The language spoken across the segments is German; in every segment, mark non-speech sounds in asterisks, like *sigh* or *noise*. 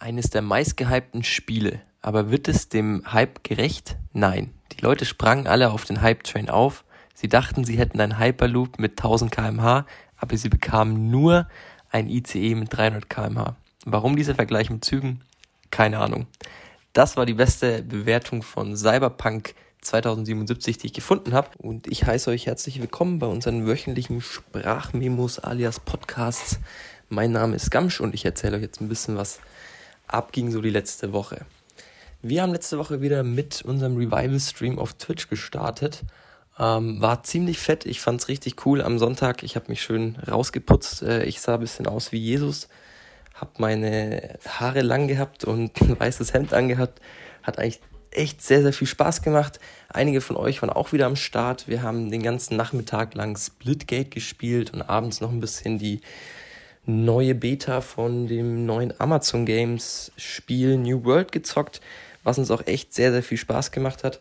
eines der meistgehypten Spiele. Aber wird es dem Hype gerecht? Nein. Die Leute sprangen alle auf den Hype-Train auf. Sie dachten, sie hätten einen Hyperloop mit 1000 kmh, aber sie bekamen nur ein ICE mit 300 kmh. Warum dieser Vergleich mit Zügen? Keine Ahnung. Das war die beste Bewertung von Cyberpunk 2077, die ich gefunden habe. Und ich heiße euch herzlich willkommen bei unseren wöchentlichen Sprachmemos alias Podcasts. Mein Name ist Gamsch und ich erzähle euch jetzt ein bisschen was abging so die letzte Woche. Wir haben letzte Woche wieder mit unserem Revival-Stream auf Twitch gestartet. Ähm, war ziemlich fett, ich fand es richtig cool am Sonntag. Ich habe mich schön rausgeputzt. Äh, ich sah ein bisschen aus wie Jesus. Habe meine Haare lang gehabt und *laughs* ein weißes Hemd angehabt. Hat eigentlich echt sehr, sehr viel Spaß gemacht. Einige von euch waren auch wieder am Start. Wir haben den ganzen Nachmittag lang Splitgate gespielt und abends noch ein bisschen die neue Beta von dem neuen Amazon Games Spiel New World gezockt, was uns auch echt sehr, sehr viel Spaß gemacht hat.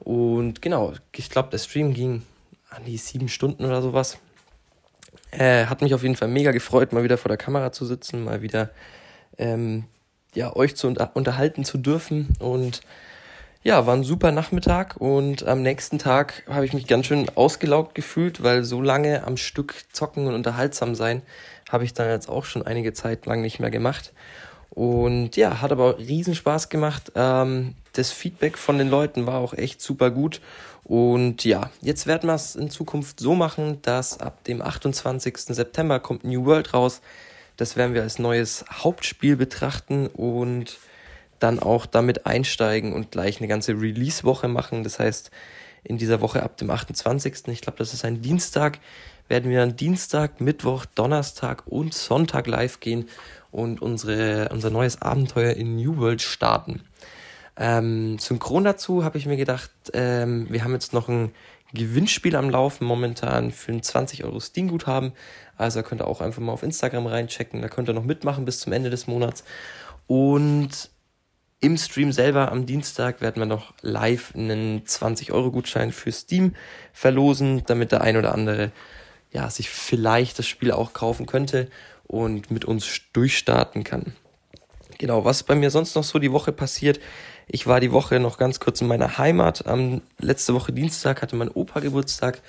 Und genau, ich glaube, der Stream ging an die sieben Stunden oder sowas. Äh, hat mich auf jeden Fall mega gefreut, mal wieder vor der Kamera zu sitzen, mal wieder ähm, ja, euch zu unter unterhalten zu dürfen. Und ja, war ein super Nachmittag und am nächsten Tag habe ich mich ganz schön ausgelaugt gefühlt, weil so lange am Stück zocken und unterhaltsam sein habe ich dann jetzt auch schon einige Zeit lang nicht mehr gemacht. Und ja, hat aber riesen Spaß gemacht. Ähm, das Feedback von den Leuten war auch echt super gut. Und ja, jetzt werden wir es in Zukunft so machen, dass ab dem 28. September kommt New World raus. Das werden wir als neues Hauptspiel betrachten und dann auch damit einsteigen und gleich eine ganze Release-Woche machen. Das heißt, in dieser Woche ab dem 28. Ich glaube, das ist ein Dienstag, werden wir dann Dienstag, Mittwoch, Donnerstag und Sonntag live gehen und unsere, unser neues Abenteuer in New World starten. Ähm, synchron dazu habe ich mir gedacht, ähm, wir haben jetzt noch ein Gewinnspiel am Laufen momentan für ein 20 Euro Steam-Guthaben. Also könnt ihr auch einfach mal auf Instagram reinchecken. Da könnt ihr noch mitmachen bis zum Ende des Monats. Und im Stream selber am Dienstag werden wir noch live einen 20-Euro-Gutschein für Steam verlosen, damit der ein oder andere ja, sich vielleicht das Spiel auch kaufen könnte und mit uns durchstarten kann. Genau, was bei mir sonst noch so die Woche passiert. Ich war die Woche noch ganz kurz in meiner Heimat. Am letzte Woche Dienstag hatte mein Opa Geburtstag.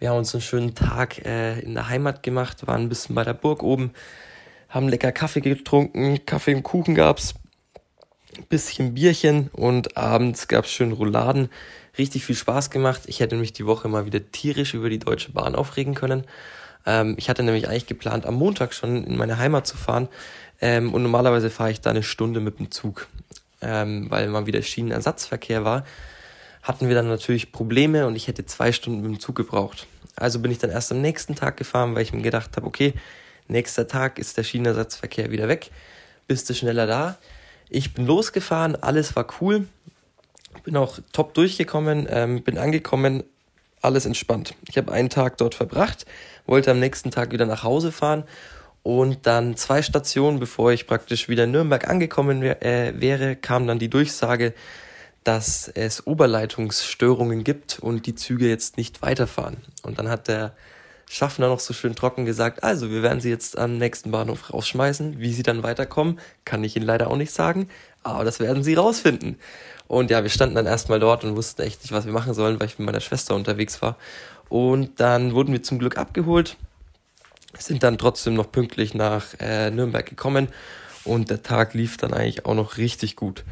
Wir haben uns einen schönen Tag äh, in der Heimat gemacht, waren ein bisschen bei der Burg oben, haben lecker Kaffee getrunken, Kaffee und Kuchen gab's bisschen Bierchen und abends gab es schön Rouladen. Richtig viel Spaß gemacht. Ich hätte mich die Woche mal wieder tierisch über die Deutsche Bahn aufregen können. Ähm, ich hatte nämlich eigentlich geplant, am Montag schon in meine Heimat zu fahren. Ähm, und normalerweise fahre ich da eine Stunde mit dem Zug, ähm, weil mal wieder Schienenersatzverkehr war. Hatten wir dann natürlich Probleme und ich hätte zwei Stunden mit dem Zug gebraucht. Also bin ich dann erst am nächsten Tag gefahren, weil ich mir gedacht habe, okay, nächster Tag ist der Schienenersatzverkehr wieder weg, bist du schneller da. Ich bin losgefahren, alles war cool. Bin auch top durchgekommen, ähm, bin angekommen, alles entspannt. Ich habe einen Tag dort verbracht, wollte am nächsten Tag wieder nach Hause fahren und dann zwei Stationen, bevor ich praktisch wieder in Nürnberg angekommen wär, äh, wäre, kam dann die Durchsage, dass es Oberleitungsstörungen gibt und die Züge jetzt nicht weiterfahren. Und dann hat der Schaffner noch so schön trocken gesagt, also wir werden sie jetzt am nächsten Bahnhof rausschmeißen. Wie sie dann weiterkommen, kann ich Ihnen leider auch nicht sagen, aber das werden sie rausfinden. Und ja, wir standen dann erstmal dort und wussten echt nicht, was wir machen sollen, weil ich mit meiner Schwester unterwegs war. Und dann wurden wir zum Glück abgeholt, sind dann trotzdem noch pünktlich nach äh, Nürnberg gekommen und der Tag lief dann eigentlich auch noch richtig gut.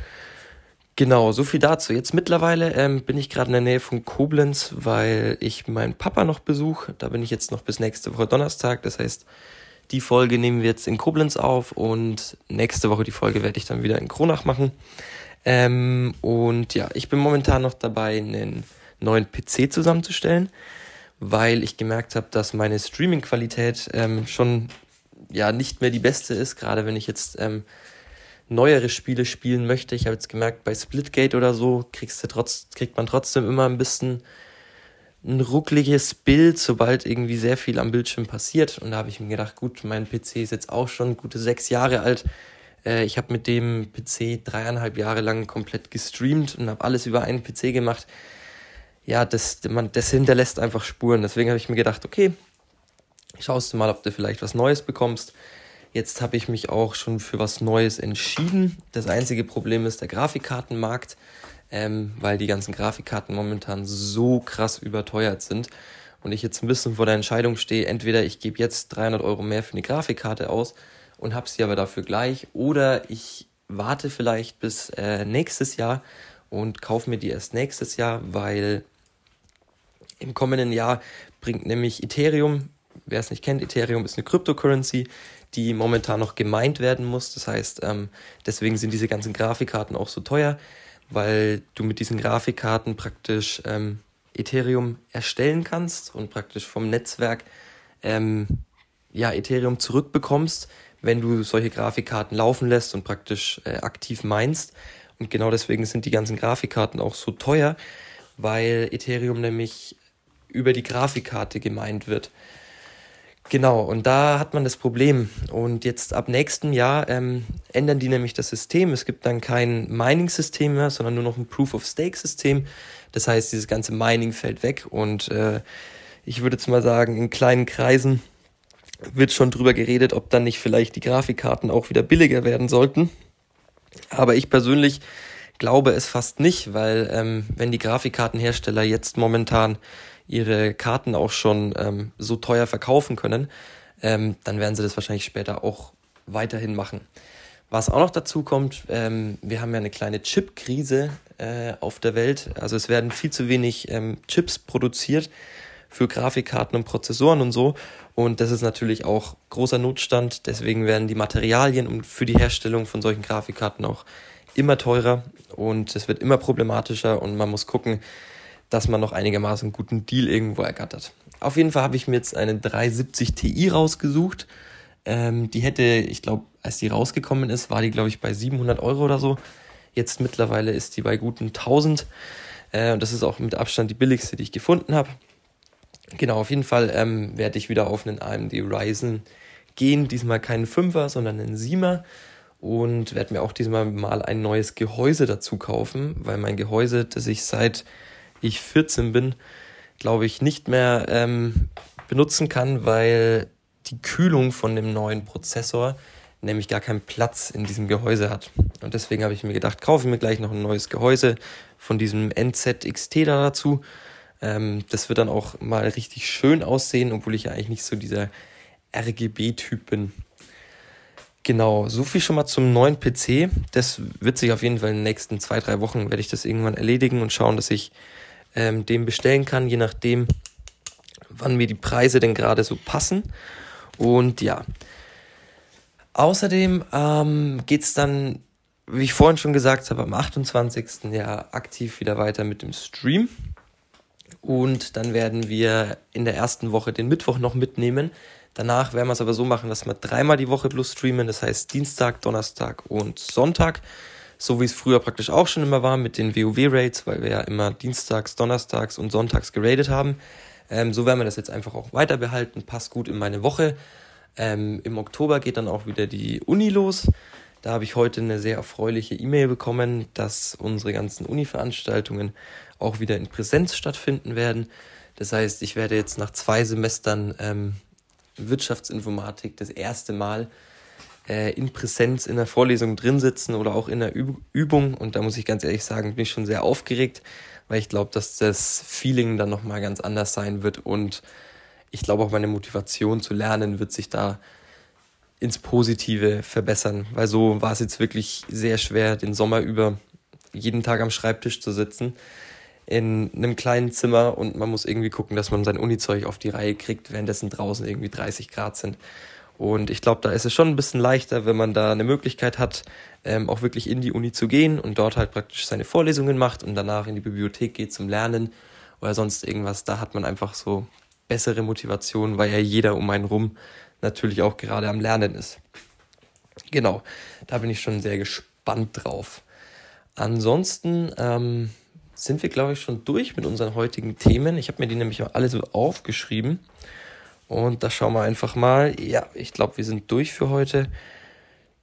Genau, so viel dazu. Jetzt mittlerweile ähm, bin ich gerade in der Nähe von Koblenz, weil ich meinen Papa noch besuche. Da bin ich jetzt noch bis nächste Woche Donnerstag. Das heißt, die Folge nehmen wir jetzt in Koblenz auf und nächste Woche die Folge werde ich dann wieder in Kronach machen. Ähm, und ja, ich bin momentan noch dabei, einen neuen PC zusammenzustellen, weil ich gemerkt habe, dass meine Streaming-Qualität ähm, schon ja nicht mehr die beste ist, gerade wenn ich jetzt ähm, neuere Spiele spielen möchte. Ich habe jetzt gemerkt, bei Splitgate oder so kriegst du trotz, kriegt man trotzdem immer ein bisschen ein ruckliges Bild, sobald irgendwie sehr viel am Bildschirm passiert. Und da habe ich mir gedacht, gut, mein PC ist jetzt auch schon gute sechs Jahre alt. Äh, ich habe mit dem PC dreieinhalb Jahre lang komplett gestreamt und habe alles über einen PC gemacht. Ja, das, man, das hinterlässt einfach Spuren. Deswegen habe ich mir gedacht, okay, schaust du mal, ob du vielleicht was Neues bekommst. Jetzt habe ich mich auch schon für was Neues entschieden. Das einzige Problem ist der Grafikkartenmarkt, ähm, weil die ganzen Grafikkarten momentan so krass überteuert sind und ich jetzt ein bisschen vor der Entscheidung stehe, entweder ich gebe jetzt 300 Euro mehr für eine Grafikkarte aus und habe sie aber dafür gleich oder ich warte vielleicht bis äh, nächstes Jahr und kaufe mir die erst nächstes Jahr, weil im kommenden Jahr bringt nämlich Ethereum, wer es nicht kennt, Ethereum ist eine Cryptocurrency, die momentan noch gemeint werden muss. Das heißt, ähm, deswegen sind diese ganzen Grafikkarten auch so teuer, weil du mit diesen Grafikkarten praktisch ähm, Ethereum erstellen kannst und praktisch vom Netzwerk ähm, ja, Ethereum zurückbekommst, wenn du solche Grafikkarten laufen lässt und praktisch äh, aktiv meinst. Und genau deswegen sind die ganzen Grafikkarten auch so teuer, weil Ethereum nämlich über die Grafikkarte gemeint wird. Genau, und da hat man das Problem. Und jetzt ab nächstem Jahr ähm, ändern die nämlich das System. Es gibt dann kein Mining-System mehr, sondern nur noch ein Proof-of-Stake-System. Das heißt, dieses ganze Mining fällt weg. Und äh, ich würde jetzt mal sagen, in kleinen Kreisen wird schon drüber geredet, ob dann nicht vielleicht die Grafikkarten auch wieder billiger werden sollten. Aber ich persönlich glaube es fast nicht, weil ähm, wenn die Grafikkartenhersteller jetzt momentan ihre Karten auch schon ähm, so teuer verkaufen können, ähm, dann werden sie das wahrscheinlich später auch weiterhin machen. Was auch noch dazu kommt, ähm, wir haben ja eine kleine Chip-Krise äh, auf der Welt. Also es werden viel zu wenig ähm, Chips produziert für Grafikkarten und Prozessoren und so. Und das ist natürlich auch großer Notstand. Deswegen werden die Materialien für die Herstellung von solchen Grafikkarten auch immer teurer und es wird immer problematischer und man muss gucken, dass man noch einigermaßen einen guten Deal irgendwo ergattert. Auf jeden Fall habe ich mir jetzt eine 370 Ti rausgesucht. Ähm, die hätte, ich glaube, als die rausgekommen ist, war die, glaube ich, bei 700 Euro oder so. Jetzt mittlerweile ist die bei guten 1000. Äh, und das ist auch mit Abstand die billigste, die ich gefunden habe. Genau, auf jeden Fall ähm, werde ich wieder auf einen AMD Ryzen gehen. Diesmal keinen 5er, sondern einen 7er. Und werde mir auch diesmal mal ein neues Gehäuse dazu kaufen, weil mein Gehäuse, das ich seit ich 14 bin, glaube ich, nicht mehr ähm, benutzen kann, weil die Kühlung von dem neuen Prozessor nämlich gar keinen Platz in diesem Gehäuse hat. Und deswegen habe ich mir gedacht, kaufe ich mir gleich noch ein neues Gehäuse von diesem NZXT da dazu. Ähm, das wird dann auch mal richtig schön aussehen, obwohl ich ja eigentlich nicht so dieser RGB-Typ bin. Genau, so viel schon mal zum neuen PC. Das wird sich auf jeden Fall in den nächsten zwei, drei Wochen werde ich das irgendwann erledigen und schauen, dass ich ähm, den bestellen kann, je nachdem, wann mir die Preise denn gerade so passen. Und ja, außerdem ähm, geht es dann, wie ich vorhin schon gesagt habe, am 28. ja aktiv wieder weiter mit dem Stream. Und dann werden wir in der ersten Woche den Mittwoch noch mitnehmen. Danach werden wir es aber so machen, dass wir dreimal die Woche plus streamen. Das heißt Dienstag, Donnerstag und Sonntag so wie es früher praktisch auch schon immer war mit den WoW-Raids, weil wir ja immer dienstags, donnerstags und sonntags geradet haben. Ähm, so werden wir das jetzt einfach auch weiter behalten, passt gut in meine Woche. Ähm, Im Oktober geht dann auch wieder die Uni los. Da habe ich heute eine sehr erfreuliche E-Mail bekommen, dass unsere ganzen Uni-Veranstaltungen auch wieder in Präsenz stattfinden werden. Das heißt, ich werde jetzt nach zwei Semestern ähm, Wirtschaftsinformatik das erste Mal äh, in Präsenz in der Vorlesung drin sitzen oder auch in der Üb Übung. Und da muss ich ganz ehrlich sagen, bin ich schon sehr aufgeregt, weil ich glaube, dass das Feeling dann nochmal ganz anders sein wird. Und ich glaube auch meine Motivation zu lernen wird sich da ins Positive verbessern, weil so war es jetzt wirklich sehr schwer, den Sommer über jeden Tag am Schreibtisch zu sitzen in einem kleinen Zimmer und man muss irgendwie gucken, dass man sein Unizeug auf die Reihe kriegt, währenddessen draußen irgendwie 30 Grad sind. Und ich glaube, da ist es schon ein bisschen leichter, wenn man da eine Möglichkeit hat, ähm, auch wirklich in die Uni zu gehen und dort halt praktisch seine Vorlesungen macht und danach in die Bibliothek geht zum Lernen oder sonst irgendwas. Da hat man einfach so bessere Motivation, weil ja jeder um einen rum natürlich auch gerade am Lernen ist. Genau, da bin ich schon sehr gespannt drauf. Ansonsten ähm, sind wir, glaube ich, schon durch mit unseren heutigen Themen. Ich habe mir die nämlich alle so aufgeschrieben. Und da schauen wir einfach mal. Ja, ich glaube, wir sind durch für heute.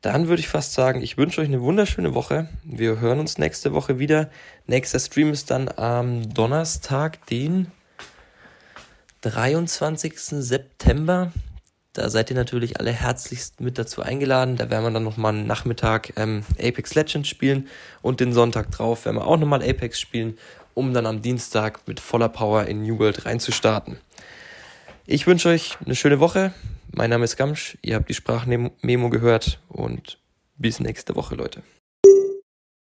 Dann würde ich fast sagen, ich wünsche euch eine wunderschöne Woche. Wir hören uns nächste Woche wieder. Nächster Stream ist dann am Donnerstag, den 23. September. Da seid ihr natürlich alle herzlichst mit dazu eingeladen. Da werden wir dann nochmal einen Nachmittag ähm, Apex Legends spielen und den Sonntag drauf werden wir auch nochmal Apex spielen, um dann am Dienstag mit voller Power in New World reinzustarten. Ich wünsche euch eine schöne Woche. Mein Name ist Gamsch. Ihr habt die Sprachmemo gehört und bis nächste Woche, Leute.